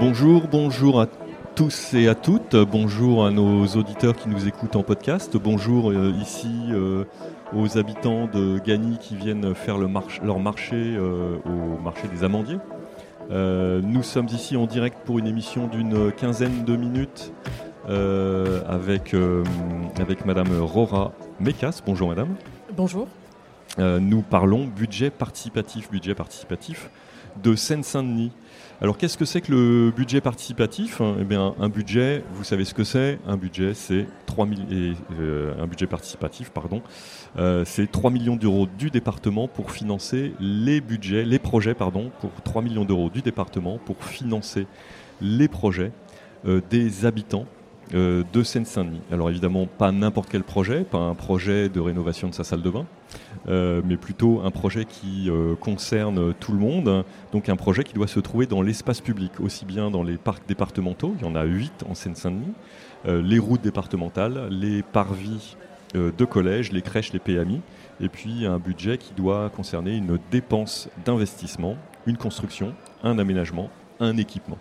Bonjour, bonjour à tous et à toutes. Bonjour à nos auditeurs qui nous écoutent en podcast. Bonjour euh, ici euh, aux habitants de Gagny qui viennent faire le leur marché euh, au marché des amandiers. nous sommes ici en direct pour une émission d'une quinzaine de minutes avec, avec Madame Rora Mekas. Bonjour Madame. Bonjour. nous parlons budget participatif, budget participatif de Seine-Saint-Denis. Alors qu'est-ce que c'est que le budget participatif? Eh bien, un budget, vous savez ce que c'est? Un budget, c'est 3 euh, participatif, pardon, euh, c'est 3 millions d'euros du département pour financer les budgets, les projets, pardon, pour 3 millions d'euros du département pour financer les projets euh, des habitants euh, de Seine-Saint-Denis. Alors évidemment, pas n'importe quel projet, pas un projet de rénovation de sa salle de bain, euh, mais plutôt un projet qui euh, concerne tout le monde, donc un projet qui doit se trouver dans l'espace public, aussi bien dans les parcs départementaux, il y en a 8 en Seine-Saint-Denis, les routes départementales, les parvis de collèges, les crèches, les PMI, et puis un budget qui doit concerner une dépense d'investissement, une construction, un aménagement, un équipement.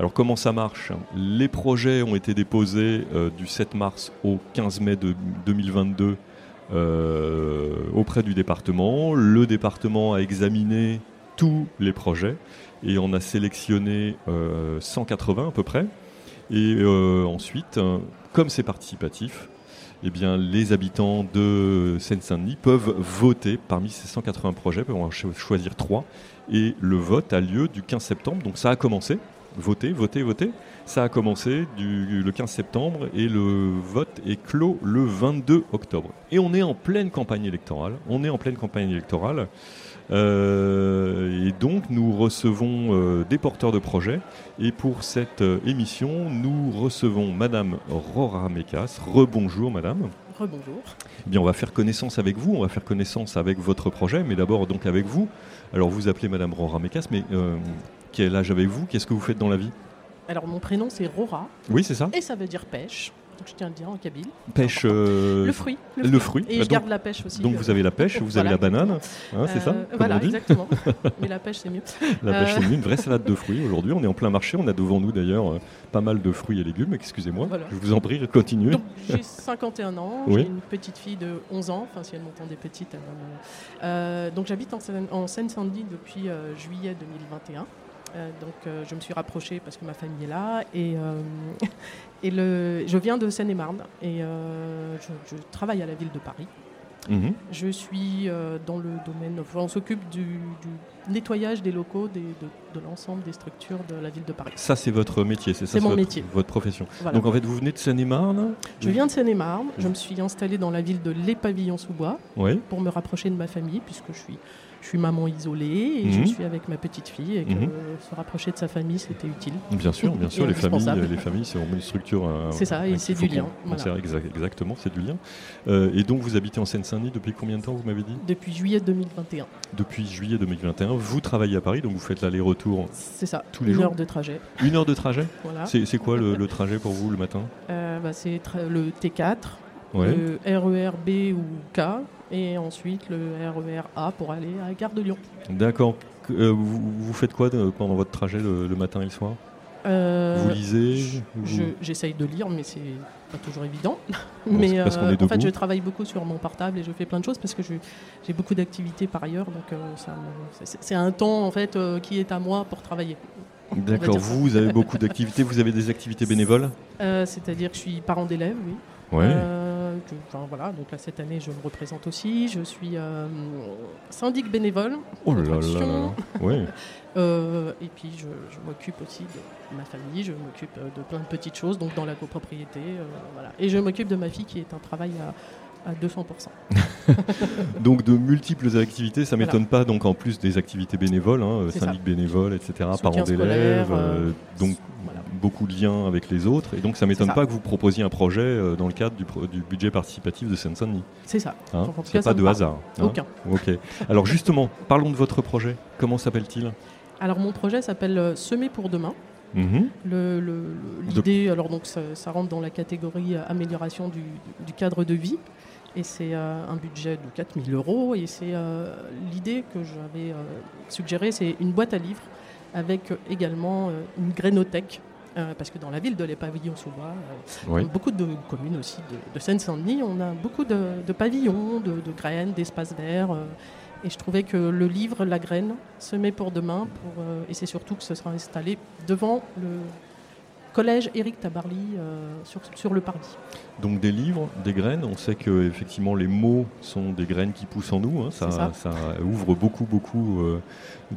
Alors comment ça marche? Les projets ont été déposés euh, du 7 mars au 15 mai de 2022 euh, auprès du département. Le département a examiné tous les projets et on a sélectionné 180 euh, à peu près. Et ensuite, comme c'est participatif, eh bien, les habitants de Seine-Saint-Denis peuvent voter parmi ces 180 projets, peuvent en choisir trois. Et le vote a lieu du 15 septembre, donc ça a commencé voter, voter, voter. Ça a commencé du, le 15 septembre et le vote est clos le 22 octobre. Et on est en pleine campagne électorale. On est en pleine campagne électorale. Euh, et donc nous recevons euh, des porteurs de projets. Et pour cette euh, émission, nous recevons Madame Rora Mekas. Rebonjour Madame. Rebonjour. Eh bien, on va faire connaissance avec vous, on va faire connaissance avec votre projet, mais d'abord donc avec vous. Alors vous appelez Madame Rora Mekas, mais quel âge avez-vous? Qu'est-ce que vous faites dans la vie? Alors mon prénom c'est Rora. Oui, c'est ça. Et ça veut dire pêche. Donc je tiens à le dire en kabyle. Pêche. Euh, le fruit. Le, fruit. Et je garde la pêche aussi. Donc vous avez la pêche, vous avez la banane, hein, c'est ça euh, Voilà, exactement. Mais la pêche c'est mieux. La pêche c'est mieux, une vraie salade de fruits aujourd'hui. On est en plein marché, on a devant nous d'ailleurs euh, pas mal de fruits et légumes. Excusez-moi, je vous en prie, continuez. J'ai 51 ans, j'ai une petite fille de 11 ans, enfin si elle m'entendait petite. donc j'habite en Seine-Saint-Denis depuis juillet 2021. Euh, donc euh, je me suis rapprochée parce que ma famille est là et, euh, et le, je viens de Seine-et-Marne et je, travaille à la ville de Paris. Mhm. Je suis dans le domaine, on s'occupe du, nettoyage des locaux de, l'ensemble des structures de la ville de Paris. Ça c'est votre métier, c'est ça C'est mon votre, métier. Votre profession. Donc en fait vous venez de Seine-et-Marne Je viens de Seine-et-Marne, je me suis installée dans la ville de Les Pavillons-sous-Bois pour me rapprocher de ma famille puisque je suis je suis maman isolée et je mhm. suis avec ma petite fille et que mhm. se rapprocher de sa famille c'était utile. Bien sûr, bien sûr, les familles, les familles, c'est vraiment une structure. Euh, c'est ça, et c'est du lien. exactement, c'est du lien. Euh, et donc vous habitez en Seine-Saint-Denis depuis combien de temps vous m'avez dit? Depuis juillet 2021. Depuis juillet 2021, vous travaillez à Paris, donc vous faites l'aller-retour. C'est ça. Tous les une jours? heure de trajet. Une heure de trajet? Voilà. C'est quoi le, trajet pour vous le matin? Euh, bah, C'est le T4, le RER B ou K et ensuite le RER A pour aller à la gare de Lyon. D'accord. Euh, vous, faites quoi pendant votre trajet le, matin et le soir? Euh, Vous lisez? J'essaye de lire, mais c'est pas toujours évident. mais euh, en fait, je travaille beaucoup sur mon portable et je fais plein de choses parce que j'ai beaucoup d'activités par ailleurs. Donc c'est un temps en fait qui est à moi pour travailler. D'accord. Vous, vous avez beaucoup d'activités. Vous avez des activités bénévoles? C'est-à-dire que je suis parent d'élèves, oui. Ouais voilà, donc là cette année je me représente aussi. Je suis euh, syndic bénévole. Oh là là, euh, et puis je, m'occupe aussi de ma famille, je m'occupe euh, de plein de petites choses, donc dans la copropriété. voilà. Et je m'occupe de ma fille qui est un travail à, 200%. donc de multiples activités, ça m'étonne pas. Donc en plus des activités bénévoles, hein, syndic bénévole, etc., parents d'élèves, donc beaucoup de liens avec les autres. Et donc, ça ne m'étonne pas que vous proposiez un projet euh, dans le cadre du, du budget participatif de Seine-Saint-Denis. C'est ça. Hein pas de hasard. Hein Aucun. Ok. Alors, justement, parlons de votre projet. Comment s'appelle-t-il? Alors, mon projet s'appelle euh, Semer pour demain. Mhm. L'idée, alors donc ça, rentre dans la catégorie euh, amélioration du, cadre de vie. Et c'est un budget de 4000 euros. Et c'est l'idée que j'avais suggérée, c'est une boîte à livres avec également une grainothèque parce que dans la ville de Les Pavillons-sous-Bois, beaucoup de communes aussi de, Seine-Saint-Denis, on a beaucoup de, pavillons, de, graines, d'espaces verts. et je trouvais que le livre La graine se met pour demain, pour, et c'est surtout que ce sera installé devant le collège Éric Tabarly sur, sur le Parvis. Donc des livres, des graines. On sait que effectivement les mots sont des graines qui poussent en nous. Hein. Ça, ça. ouvre beaucoup, beaucoup euh,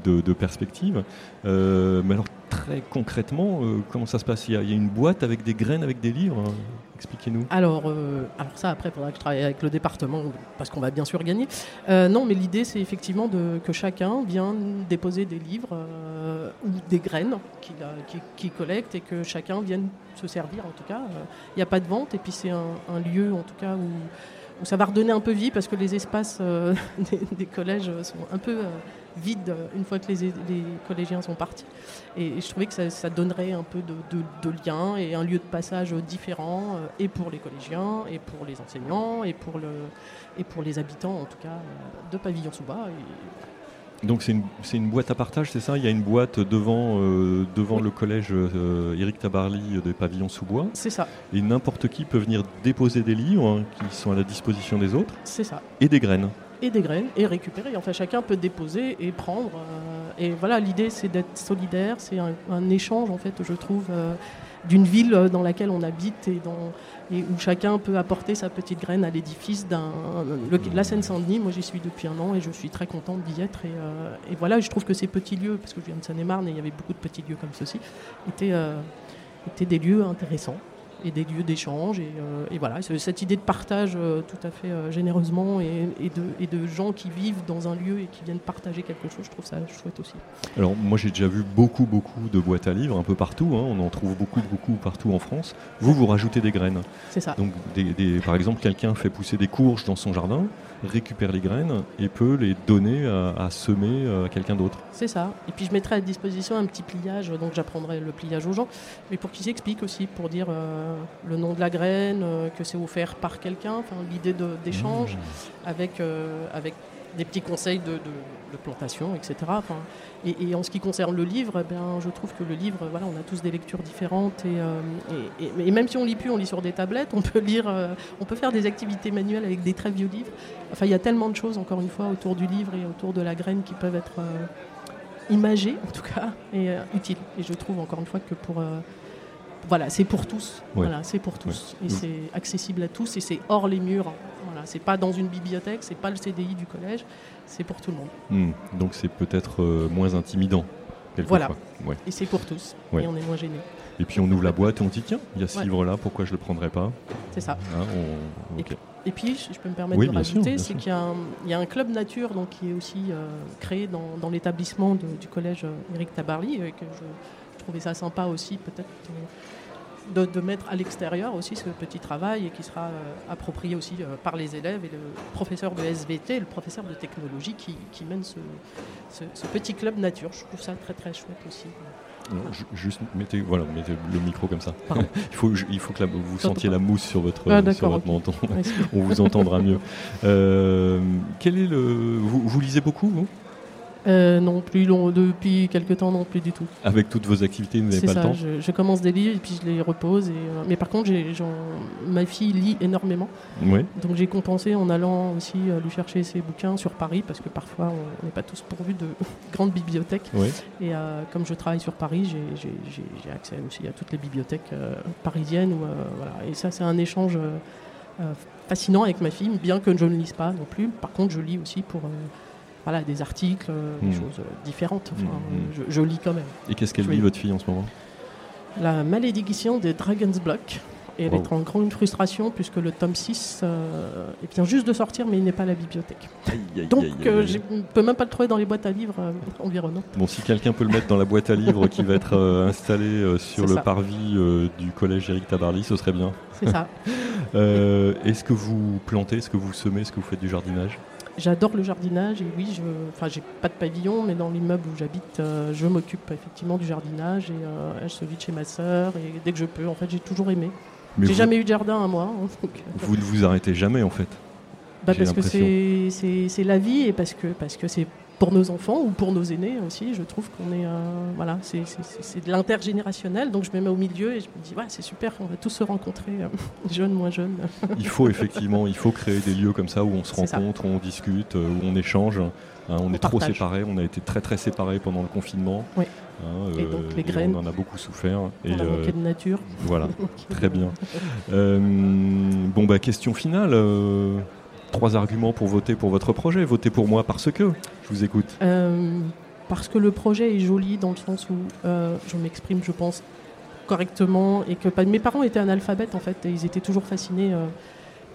de, perspectives. Euh, mais alors très concrètement, euh, comment ça se passe? Il y, a, une boîte avec des graines, avec des livres. Hein? Expliquez-nous. Alors, alors ça après, il faudra que je travaille avec le département parce qu'on va bien sûr gagner. non, mais l'idée c'est effectivement que chacun vienne déposer des livres ou des graines qu'il collecte et que chacun vienne se servir en tout cas. Il n'y a pas de vente et puis c'est un, lieu, en tout cas, où, ça va redonner un peu vie parce que les espaces euh, des, collèges sont un peu euh, vides une fois que les, collégiens sont partis. Et, je trouvais que ça, donnerait un peu de, lien et un lieu de passage différent, euh, et pour les collégiens, et pour les enseignants, et pour, le, et pour les habitants, en tout cas, de Pavillon-sous-Bas. Donc c'est une, une, boîte à partage, c'est ça? Il y a une boîte devant, euh, devant le collège euh, Éric Tabarly des pavillons sous bois. C'est ça. Et n'importe qui peut venir déposer des livres hein, qui sont à la disposition des autres. C'est ça. Et des graines. Et des graines et récupérer. Enfin, chacun peut déposer et prendre. Euh, et voilà, l'idée c'est d'être solidaire, c'est un, échange en fait, je trouve d'une ville dans laquelle on habite et, où chacun peut apporter sa petite graine à l'édifice d'un. La Seine-Saint-Denis, moi j'y suis depuis un an et je suis très contente d'y être. Et, euh, voilà, je trouve que ces petits lieux, parce que je viens de Seine-et-Marne et il y avait beaucoup de petits lieux comme ceci, euh, étaient des lieux intéressants et des lieux d'échange. Et, euh, voilà, cette idée de partage euh, tout à fait euh, généreusement et, de, et, de, gens qui vivent dans un lieu et qui viennent partager quelque chose, je trouve ça chouette aussi. Alors moi j'ai déjà vu beaucoup, beaucoup de boîtes à livres un peu partout. Hein. on en trouve beaucoup, beaucoup partout en France. Vous, vous rajoutez des graines. C'est ça. Donc des, par exemple, quelqu'un fait pousser des courges dans son jardin, récupère les graines et peut les donner à, semer à quelqu'un d'autre. C'est ça. Et puis je mettrai à disposition un petit pliage, donc j'apprendrai le pliage aux gens, mais pour qu'ils expliquent aussi, pour dire euh, le nom de la graine, euh, que c'est offert par quelqu'un, l'idée d'échange mmh. avec, euh, avec des petits conseils de, plantation, etc. Enfin, et, en ce qui concerne le livre, eh je trouve que le livre, voilà, on a tous des lectures différentes et, et, même si on lit plus, on lit sur des tablettes, on peut lire, on peut faire des activités manuelles avec des très vieux livres. Enfin, il y a tellement de choses, encore une fois, autour du livre et autour de la graine qui peuvent être imagées, en tout cas, et utiles. Et je trouve encore une fois que pour voilà, c'est pour tous. Voilà, c'est pour tous. Et c'est accessible à tous et c'est hors les murs. Voilà, c'est pas dans une bibliothèque, c'est pas le CDI du collège, c'est pour tout le monde. Hmm. Donc c'est peut-être euh, moins intimidant. Voilà. Et c'est pour tous. Et on est moins gêné. Et puis on ouvre la boîte et on dit tiens, il y a ce livre-là, pourquoi je le prendrais pas? C'est ça. Hein, et, puis, je peux me permettre de rajouter, c'est qu'il y, a un club nature donc, qui est aussi euh, créé dans, l'établissement du collège euh, Éric Tabarly, et que je, trouvais ça sympa aussi, peut-être de, mettre à l'extérieur aussi ce petit travail et qui sera euh, approprié aussi euh, par les élèves et le professeur de SVT, le professeur de technologie qui, mène ce, petit club nature. Je trouve ça très très chouette aussi. juste mettez, voilà, mettez le micro comme ça. il, faut, il faut que vous sentiez la mousse sur votre, ah, menton. On vous entendra mieux. Euh, quel est le, vous, vous lisez beaucoup, vous? Euh, non, plus long, depuis quelques temps, non plus du tout. Avec toutes vos activités, vous n'avez pas le temps je, je, commence des livres et puis je les repose. Et, euh, mais par contre, ma fille lit énormément. Donc j'ai compensé en allant aussi euh, lui chercher ses bouquins sur Paris parce que parfois on n'est pas tous pourvus de grandes bibliothèques. Et comme je travaille sur Paris, j'ai accès aussi à toutes les bibliothèques parisiennes. voilà. Et ça, c'est un échange fascinant avec ma fille, bien que je ne lise pas non plus. Par contre, je lis aussi pour voilà, des articles, euh, des hmm. choses euh, différentes. Hmm, hmm. je, lis quand même. Et qu'est-ce qu'elle lit, votre fille, en ce moment? La malédiction des Dragon's Block. Et elle est en grande frustration puisque le tome 6 euh, vient juste de sortir, mais il n'est pas à la bibliothèque. Donc, je ne peux même pas le trouver dans les boîtes à livres environnantes. Bon, si quelqu'un peut le mettre dans la boîte à livres qui va être installée sur le parvis du collège Eric Tabarly, ce serait bien. C'est ça. est-ce que vous plantez, est-ce que vous semez, est-ce que vous faites du jardinage? J'adore le jardinage et oui, je, enfin, j'ai pas de pavillon, mais dans l'immeuble où j'habite, euh, je m'occupe effectivement du jardinage et euh, celui de chez ma sœur. Et dès que je peux, en fait, j'ai toujours aimé. j'ai jamais eu de jardin à moi. Hein, euh, vous ne vous arrêtez jamais en fait bah, Parce que c'est, c'est, la vie et parce que, parce que c'est pour nos enfants ou pour nos aînés aussi. Je trouve qu'on est, voilà, c'est de l'intergénérationnel. Donc je me mets au milieu et je me dis, ouais, c'est super, on va tous se rencontrer, jeunes, moins jeunes. il faut effectivement, il faut créer des lieux comme ça où on se rencontre, où on discute, où on échange. Hein, on, est trop séparés, on a été très très séparés pendant le confinement. Oui. Hein, et donc euh, les graines. on en a beaucoup souffert. On et, a manqué de nature. Voilà, très bien. Euh, bon, bah, question finale. Euh, trois arguments pour voter pour votre projet. Votez pour moi parce que. Je vous écoute. parce que le projet est joli dans le sens où je m'exprime, je pense, correctement et que mes parents étaient analphabètes en fait et ils étaient toujours fascinés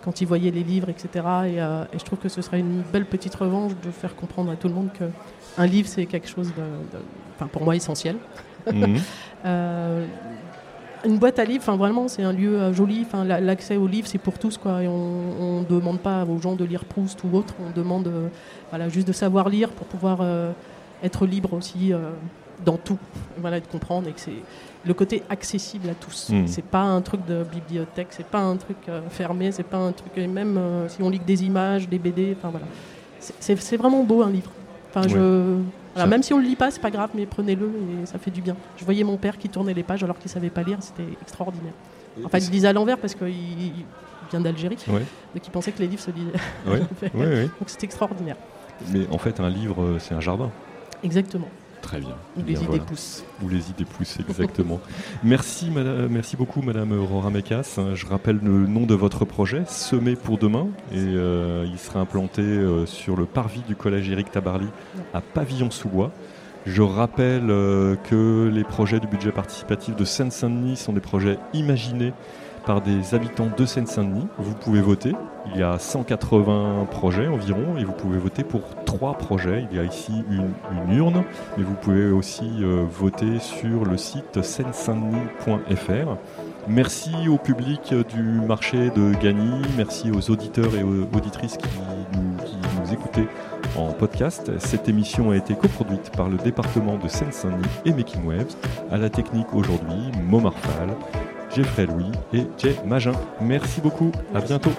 quand ils voyaient les livres, etc. Euh, et, je trouve que ce serait une belle petite revanche de faire comprendre à tout le monde qu'un livre, c'est quelque chose de, pour moi, essentiel. Mhm. Euh, une boîte à livres, enfin vraiment, c'est un lieu euh, joli. Enfin, l'accès aux livres, c'est pour tous, quoi. Et on ne demande pas aux gens de lire Proust ou autre. On demande, voilà, juste de savoir lire pour pouvoir être libre aussi dans tout. Voilà, de comprendre et que c'est le côté accessible à tous. Hmm. C'est pas un truc de bibliothèque, c'est pas un truc euh, fermé, c'est pas un truc même euh, si on lit des images, des BD, enfin voilà. C'est vraiment beau un livre. Enfin, je, même si on le lit pas, c'est pas grave, mais prenez-le et ça fait du bien. Je voyais mon père qui tournait les pages alors qu'il savait pas lire, c'était extraordinaire. Enfin, il lisait à l'envers parce qu'il vient d'Algérie, donc il pensait que les livres se lisaient. donc c'était extraordinaire. Mais en fait, un livre, c'est un jardin. Exactement. Très bien. Ou les idées poussent. Ou les idées poussent, exactement. merci, madame, merci beaucoup, Madame Aurora Mekas. Je rappelle le nom de votre projet, Semer pour demain. Et euh, il sera implanté euh, sur le parvis du collège Éric Tabarly à Pavillon-sous-Bois. Je rappelle euh, que les projets du budget participatif de Seine-Saint-Denis sont des projets imaginés par des habitants de Seine-Saint-Denis. Vous pouvez voter. Il y a 180 projets environ et vous pouvez voter pour trois projets. Il y a ici une, urne, mais vous pouvez aussi euh, voter sur le site seine Merci au public du marché de Gagny, merci aux auditeurs et aux auditrices qui nous, qui nous écoutaient en podcast. Cette émission a été coproduite par le département de Seine-Saint-Denis et Making Waves. À la technique aujourd'hui, Momarfal. Geoffrey Louis et Jay Magin. Merci beaucoup, à bientôt.